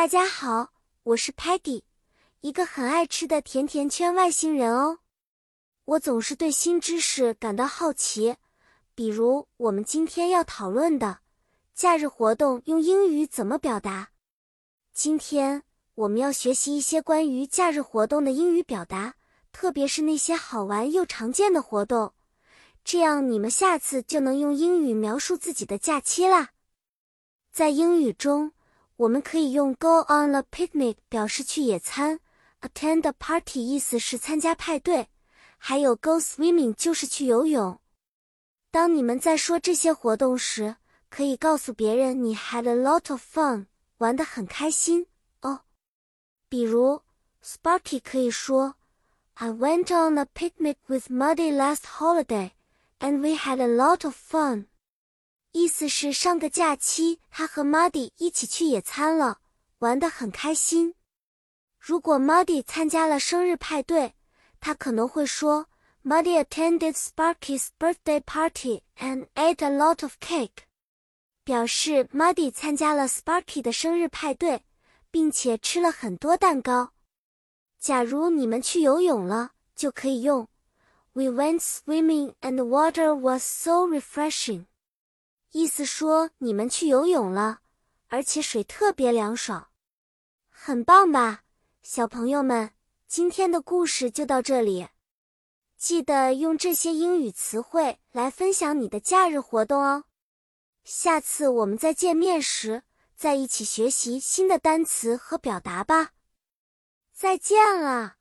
大家好，我是 Patty，一个很爱吃的甜甜圈外星人哦。我总是对新知识感到好奇，比如我们今天要讨论的假日活动用英语怎么表达。今天我们要学习一些关于假日活动的英语表达，特别是那些好玩又常见的活动，这样你们下次就能用英语描述自己的假期啦。在英语中，我们可以用 go on a picnic 表示去野餐，attend a party 意思是参加派对，还有 go swimming 就是去游泳。当你们在说这些活动时，可以告诉别人你 had a lot of fun，玩得很开心哦。比如 Sparky 可以说，I went on a picnic with Muddy last holiday, and we had a lot of fun。 意思是上个假期他和 Muddy 一起去野餐了，玩得很开心。如果 Muddy 参加了生日派对，他可能会说，Muddy attended Sparky's birthday party and ate a lot of cake，表示 Muddy 参加了 Sparky 的生日派对，并且吃了很多蛋糕。假如你们去游泳了，就可以用，We went swimming and the water was so refreshing。意思说你们去游泳了，而且水特别凉爽，很棒吧，小朋友们？今天的故事就到这里，记得用这些英语词汇来分享你的假日活动哦。下次我们再见面时，再一起学习新的单词和表达吧。再见了。